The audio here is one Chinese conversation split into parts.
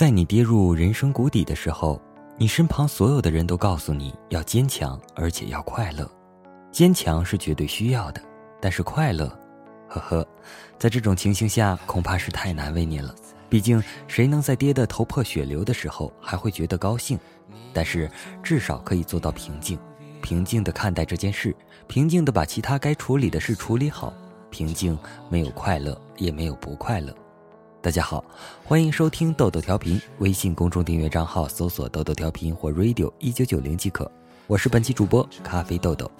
在你跌入人生谷底的时候，你身旁所有的人都告诉你要坚强，而且要快乐。坚强是绝对需要的，但是快乐，呵呵，在这种情形下恐怕是太难为你了。毕竟，谁能在跌得头破血流的时候还会觉得高兴？但是至少可以做到平静，平静地看待这件事，平静地把其他该处理的事处理好。平静没有快乐，也没有不快乐。大家好，欢迎收听豆豆调频，微信公众订阅账号搜索“豆豆调频”或 “radio 一九九零”即可。我是本期主播咖啡豆豆。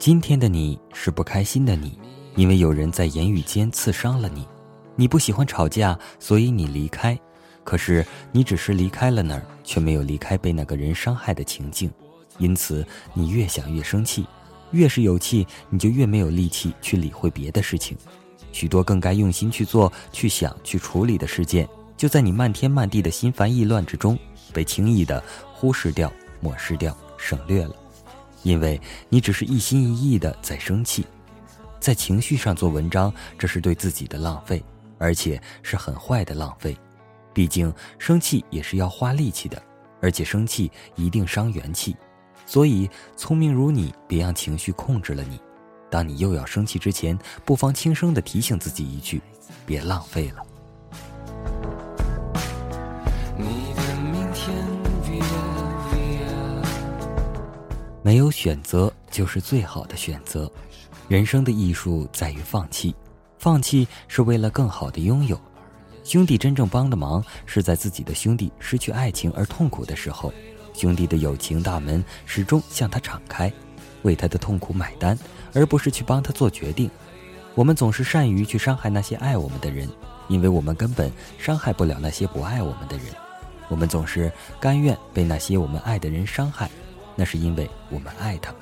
今天的你是不开心的你，因为有人在言语间刺伤了你。你不喜欢吵架，所以你离开。可是你只是离开了那儿，却没有离开被那个人伤害的情境。因此，你越想越生气，越是有气，你就越没有力气去理会别的事情。许多更该用心去做、去想、去处理的事件，就在你漫天漫地的心烦意乱之中，被轻易的忽视掉、抹失掉、省略了。因为你只是一心一意的在生气，在情绪上做文章，这是对自己的浪费，而且是很坏的浪费。毕竟生气也是要花力气的，而且生气一定伤元气。所以，聪明如你，别让情绪控制了你。当你又要生气之前，不妨轻声的提醒自己一句：“别浪费了。”没有选择就是最好的选择。人生的艺术在于放弃，放弃是为了更好的拥有。兄弟真正帮的忙，是在自己的兄弟失去爱情而痛苦的时候。兄弟的友情大门始终向他敞开，为他的痛苦买单，而不是去帮他做决定。我们总是善于去伤害那些爱我们的人，因为我们根本伤害不了那些不爱我们的人。我们总是甘愿被那些我们爱的人伤害，那是因为我们爱他们。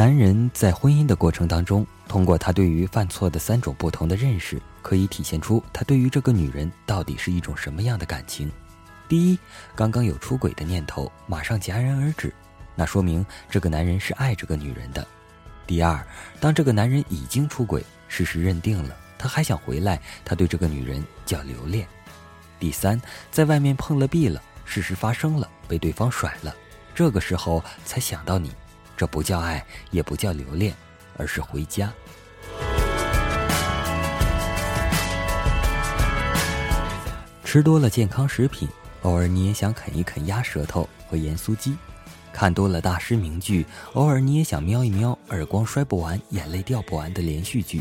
男人在婚姻的过程当中。通过他对于犯错的三种不同的认识，可以体现出他对于这个女人到底是一种什么样的感情。第一，刚刚有出轨的念头，马上戛然而止，那说明这个男人是爱这个女人的。第二，当这个男人已经出轨，事实认定了，他还想回来，他对这个女人叫留恋。第三，在外面碰了壁了，事实发生了，被对方甩了，这个时候才想到你，这不叫爱，也不叫留恋。而是回家。吃多了健康食品，偶尔你也想啃一啃鸭舌头和盐酥鸡；看多了大师名剧，偶尔你也想瞄一瞄耳光摔不完、眼泪掉不完的连续剧；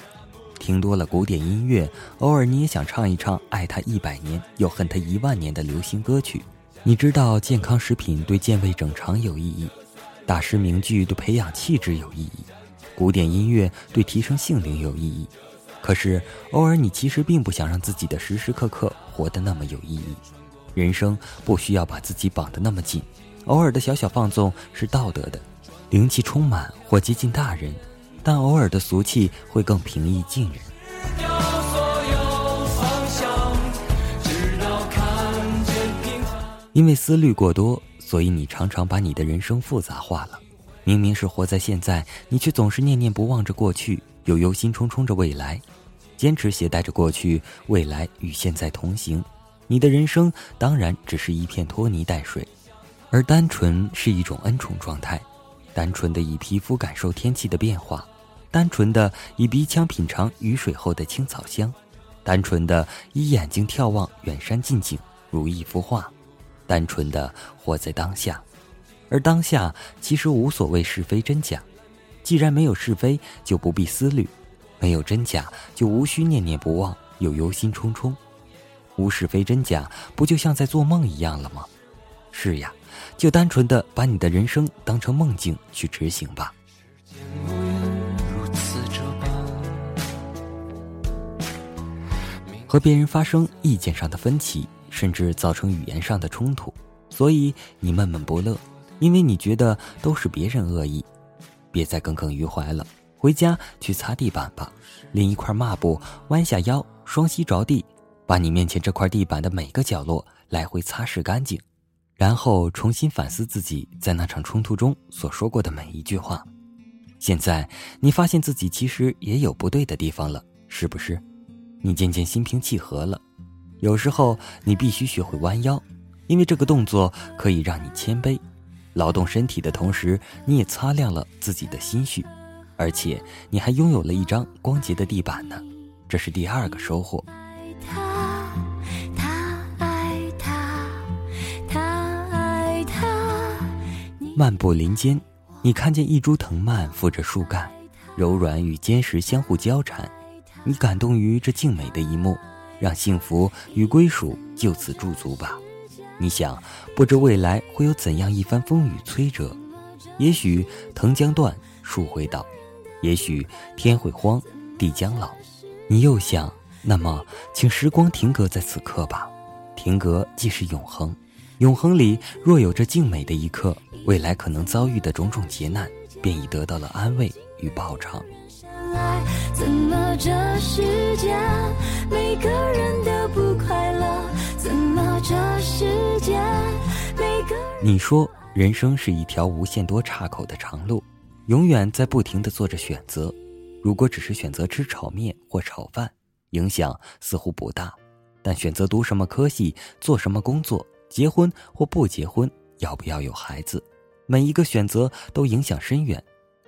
听多了古典音乐，偶尔你也想唱一唱爱他一百年又恨他一万年的流行歌曲。你知道健康食品对健胃整肠有意义，大师名句对培养气质有意义。古典音乐对提升性灵有意义，可是偶尔你其实并不想让自己的时时刻刻活得那么有意义。人生不需要把自己绑得那么紧，偶尔的小小放纵是道德的，灵气充满或接近大人，但偶尔的俗气会更平易近人。因为思虑过多，所以你常常把你的人生复杂化了。明明是活在现在，你却总是念念不忘着过去，又忧心忡忡着未来，坚持携带着过去、未来与现在同行。你的人生当然只是一片拖泥带水，而单纯是一种恩宠状态，单纯的以皮肤感受天气的变化，单纯的以鼻腔品尝雨水后的青草香，单纯的以眼睛眺望远山近景，如一幅画，单纯的活在当下。而当下其实无所谓是非真假，既然没有是非，就不必思虑；没有真假，就无需念念不忘又忧心忡忡。无是非真假，不就像在做梦一样了吗？是呀，就单纯的把你的人生当成梦境去执行吧。和别人发生意见上的分歧，甚至造成语言上的冲突，所以你闷闷不乐。因为你觉得都是别人恶意，别再耿耿于怀了。回家去擦地板吧，拎一块抹布，弯下腰，双膝着地，把你面前这块地板的每个角落来回擦拭干净。然后重新反思自己在那场冲突中所说过的每一句话。现在你发现自己其实也有不对的地方了，是不是？你渐渐心平气和了。有时候你必须学会弯腰，因为这个动作可以让你谦卑。劳动身体的同时，你也擦亮了自己的心绪，而且你还拥有了一张光洁的地板呢。这是第二个收获。漫步林间，你看见一株藤蔓附着树干，柔软与坚实相互交缠，你感动于这静美的一幕，让幸福与归属就此驻足吧。你想，不知未来会有怎样一番风雨摧折，也许藤将断，树会倒，也许天会荒，地将老。你又想，那么，请时光停格在此刻吧，停格即是永恒。永恒里若有这静美的一刻，未来可能遭遇的种种劫难，便已得到了安慰与报偿。每个人都不快乐，怎么这世界每个你说人生是一条无限多岔口的长路，永远在不停的做着选择。如果只是选择吃炒面或炒饭，影响似乎不大；但选择读什么科系、做什么工作，结婚或不结婚，要不要有孩子，每一个选择都影响深远，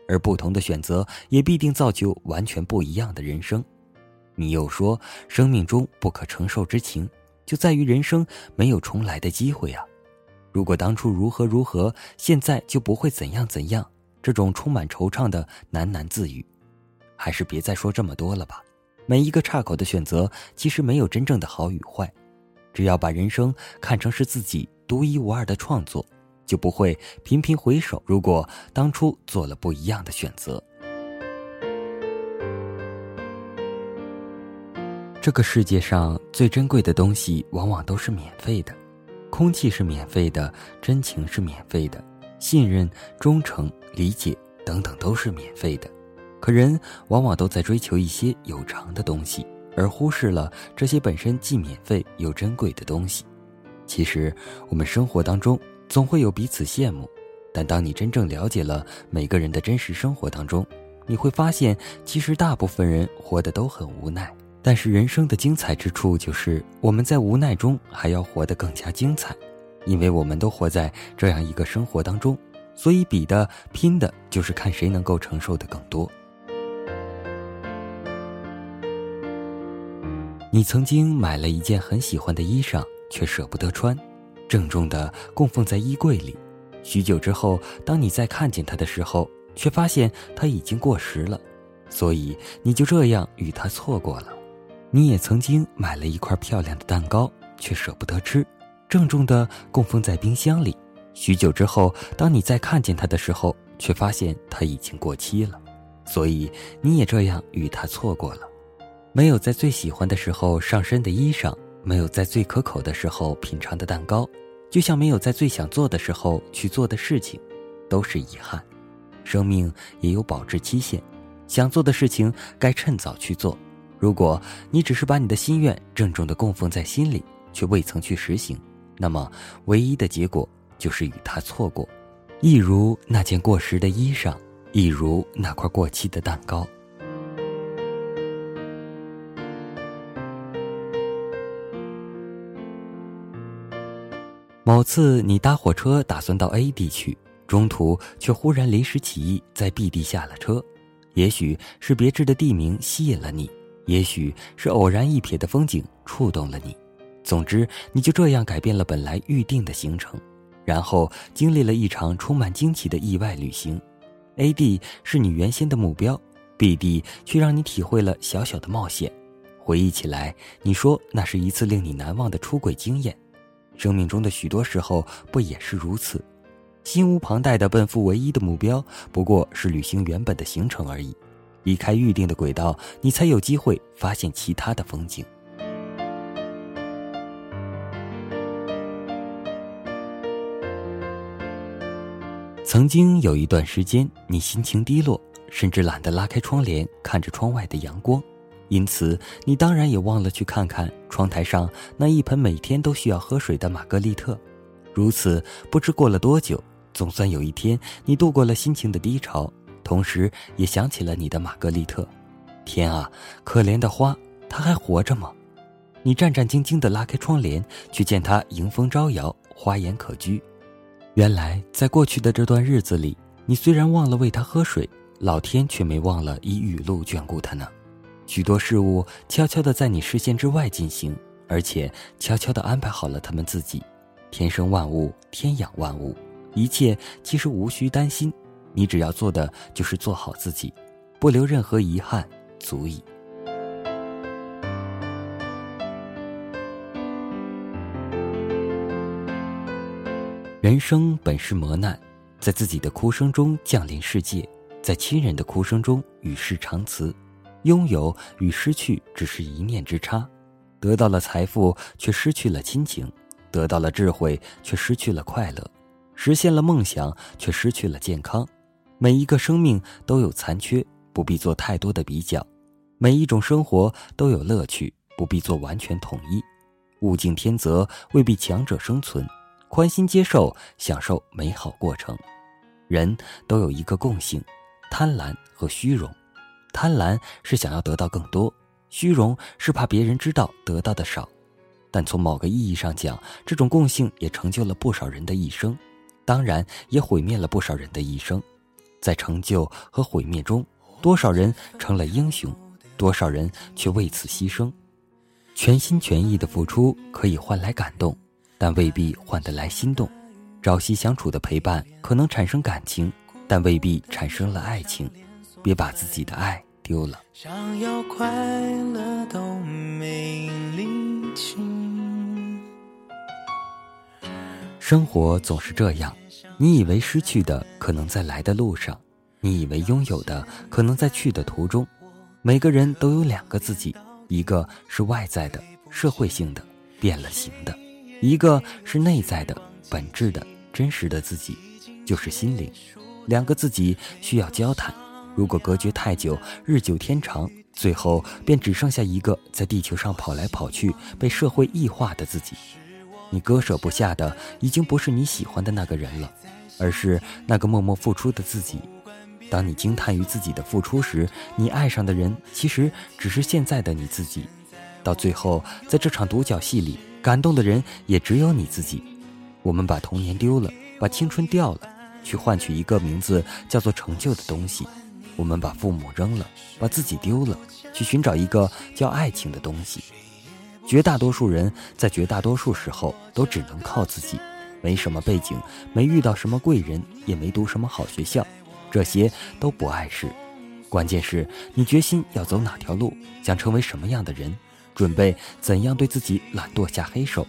而不同的选择也必定造就完全不一样的人生。你又说，生命中不可承受之情，就在于人生没有重来的机会啊！如果当初如何如何，现在就不会怎样怎样。这种充满惆怅的喃喃自语，还是别再说这么多了吧。每一个岔口的选择，其实没有真正的好与坏。只要把人生看成是自己独一无二的创作，就不会频频回首。如果当初做了不一样的选择，这个世界上最珍贵的东西往往都是免费的，空气是免费的，真情是免费的，信任、忠诚、理解等等都是免费的。可人往往都在追求一些有偿的东西。而忽视了这些本身既免费又珍贵的东西。其实，我们生活当中总会有彼此羡慕，但当你真正了解了每个人的真实生活当中，你会发现，其实大部分人活得都很无奈。但是人生的精彩之处就是我们在无奈中还要活得更加精彩，因为我们都活在这样一个生活当中，所以比的拼的就是看谁能够承受的更多。你曾经买了一件很喜欢的衣裳，却舍不得穿，郑重的供奉在衣柜里。许久之后，当你再看见它的时候，却发现它已经过时了，所以你就这样与它错过了。你也曾经买了一块漂亮的蛋糕，却舍不得吃，郑重地供奉在冰箱里。许久之后，当你再看见它的时候，却发现它已经过期了，所以你也这样与它错过了。没有在最喜欢的时候上身的衣裳，没有在最可口的时候品尝的蛋糕，就像没有在最想做的时候去做的事情，都是遗憾。生命也有保质期限，想做的事情该趁早去做。如果你只是把你的心愿郑重的供奉在心里，却未曾去实行，那么唯一的结果就是与他错过。一如那件过时的衣裳，一如那块过期的蛋糕。某次，你搭火车打算到 A 地去，中途却忽然临时起意在 B 地下了车。也许是别致的地名吸引了你，也许是偶然一瞥的风景触动了你。总之，你就这样改变了本来预定的行程，然后经历了一场充满惊奇的意外旅行。A 地是你原先的目标，B 地却让你体会了小小的冒险。回忆起来，你说那是一次令你难忘的出轨经验。生命中的许多时候不也是如此，心无旁贷的奔赴唯一的目标，不过是履行原本的行程而已。离开预定的轨道，你才有机会发现其他的风景。曾经有一段时间，你心情低落，甚至懒得拉开窗帘看着窗外的阳光。因此，你当然也忘了去看看窗台上那一盆每天都需要喝水的玛格丽特。如此不知过了多久，总算有一天你度过了心情的低潮，同时也想起了你的玛格丽特。天啊，可怜的花，它还活着吗？你战战兢兢地拉开窗帘，去见它迎风招摇，花颜可掬。原来，在过去的这段日子里，你虽然忘了喂它喝水，老天却没忘了以雨露眷顾它呢。许多事物悄悄地在你视线之外进行，而且悄悄地安排好了他们自己。天生万物，天养万物，一切其实无需担心。你只要做的就是做好自己，不留任何遗憾，足矣。人生本是磨难，在自己的哭声中降临世界，在亲人的哭声中与世长辞。拥有与失去只是一念之差，得到了财富却失去了亲情，得到了智慧却失去了快乐，实现了梦想却失去了健康。每一个生命都有残缺，不必做太多的比较；每一种生活都有乐趣，不必做完全统一。物竞天择未必强者生存，宽心接受，享受美好过程。人都有一个共性：贪婪和虚荣。贪婪是想要得到更多，虚荣是怕别人知道得到的少。但从某个意义上讲，这种共性也成就了不少人的一生，当然也毁灭了不少人的一生。在成就和毁灭中，多少人成了英雄，多少人却为此牺牲。全心全意的付出可以换来感动，但未必换得来心动。朝夕相处的陪伴可能产生感情，但未必产生了爱情。别把自己的爱丢了。想要快乐都没力气。生活总是这样，你以为失去的可能在来的路上，你以为拥有的可能在去的途中。每个人都有两个自己，一个是外在的、社会性的、变了形的；一个是内在的、本质的、真实的自己，就是心灵。两个自己需要交谈。如果隔绝太久，日久天长，最后便只剩下一个在地球上跑来跑去、被社会异化的自己。你割舍不下的，已经不是你喜欢的那个人了，而是那个默默付出的自己。当你惊叹于自己的付出时，你爱上的人其实只是现在的你自己。到最后，在这场独角戏里，感动的人也只有你自己。我们把童年丢了，把青春掉了，去换取一个名字叫做成就的东西。我们把父母扔了，把自己丢了，去寻找一个叫爱情的东西。绝大多数人在绝大多数时候都只能靠自己，没什么背景，没遇到什么贵人，也没读什么好学校，这些都不碍事。关键是你决心要走哪条路，想成为什么样的人，准备怎样对自己懒惰下黑手，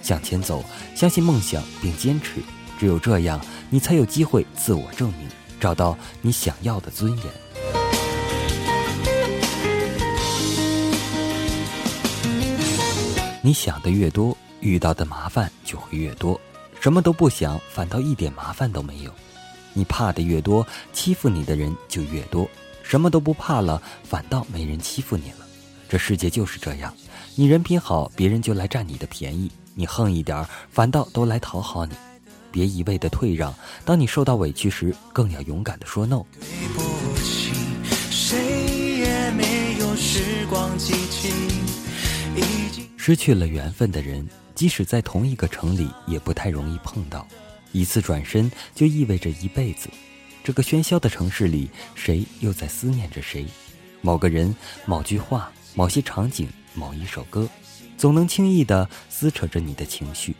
向前走，相信梦想并坚持。只有这样，你才有机会自我证明。找到你想要的尊严。你想的越多，遇到的麻烦就会越多。什么都不想，反倒一点麻烦都没有。你怕的越多，欺负你的人就越多。什么都不怕了，反倒没人欺负你了。这世界就是这样，你人品好，别人就来占你的便宜；你横一点，反倒都来讨好你。别一味的退让，当你受到委屈时，更要勇敢的说 no。对不起，谁也没有时光机失去了缘分的人，即使在同一个城里，也不太容易碰到。一次转身就意味着一辈子。这个喧嚣的城市里，谁又在思念着谁？某个人、某句话、某些场景、某一首歌，总能轻易的撕扯着你的情绪。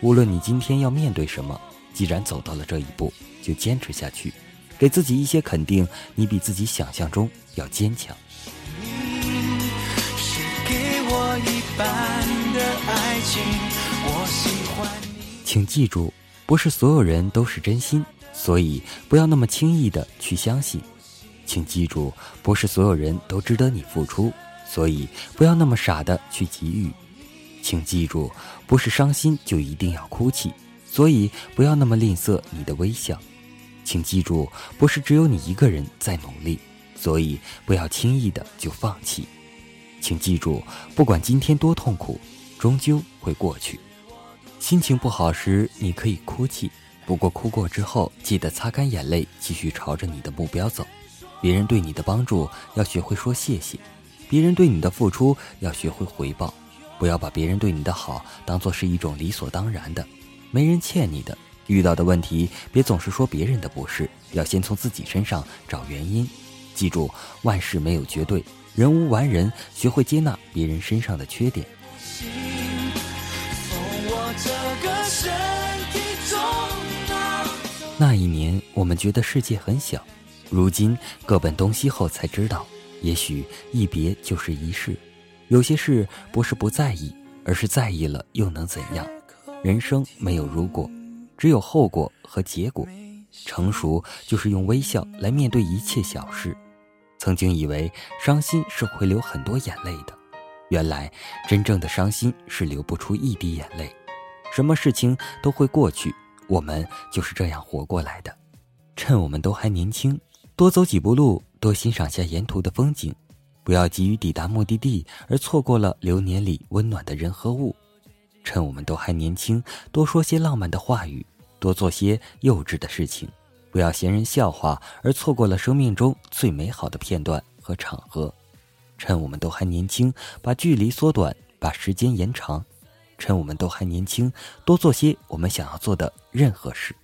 无论你今天要面对什么，既然走到了这一步，就坚持下去，给自己一些肯定。你比自己想象中要坚强。般的爱情，我喜欢你请记住，不是所有人都是真心，所以不要那么轻易的去相信。请记住，不是所有人都值得你付出，所以不要那么傻的去给予。请记住，不是伤心就一定要哭泣，所以不要那么吝啬你的微笑。请记住，不是只有你一个人在努力，所以不要轻易的就放弃。请记住，不管今天多痛苦，终究会过去。心情不好时，你可以哭泣，不过哭过之后，记得擦干眼泪，继续朝着你的目标走。别人对你的帮助，要学会说谢谢；别人对你的付出，要学会回报。不要把别人对你的好当做是一种理所当然的。没人欠你的，遇到的问题别总是说别人的不是，要先从自己身上找原因。记住，万事没有绝对，人无完人，学会接纳别人身上的缺点。那一年，我们觉得世界很小，如今各奔东西后才知道，也许一别就是一世。有些事不是不在意，而是在意了又能怎样？人生没有如果，只有后果和结果。成熟就是用微笑来面对一切小事。曾经以为伤心是会流很多眼泪的，原来真正的伤心是流不出一滴眼泪。什么事情都会过去。我们就是这样活过来的，趁我们都还年轻，多走几步路，多欣赏下沿途的风景，不要急于抵达目的地而错过了流年里温暖的人和物。趁我们都还年轻，多说些浪漫的话语，多做些幼稚的事情，不要嫌人笑话而错过了生命中最美好的片段和场合。趁我们都还年轻，把距离缩短，把时间延长。趁我们都还年轻，多做些我们想要做的任何事。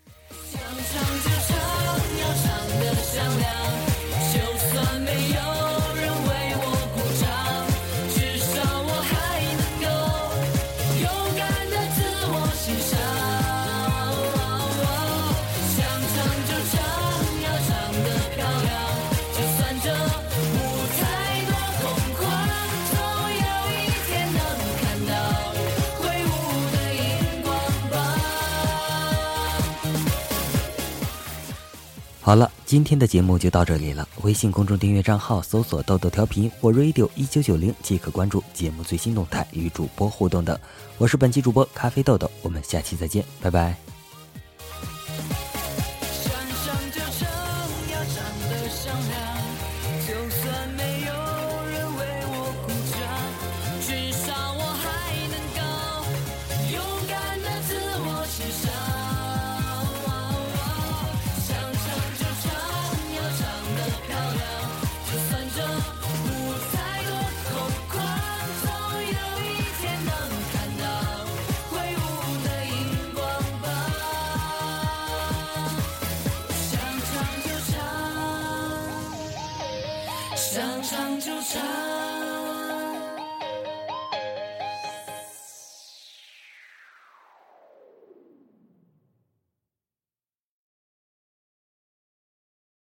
好了，今天的节目就到这里了。微信公众订阅账号搜索“豆豆调频”或 “radio 一九九零”即可关注节目最新动态与主播互动的。我是本期主播咖啡豆豆，我们下期再见，拜拜。唱就唱。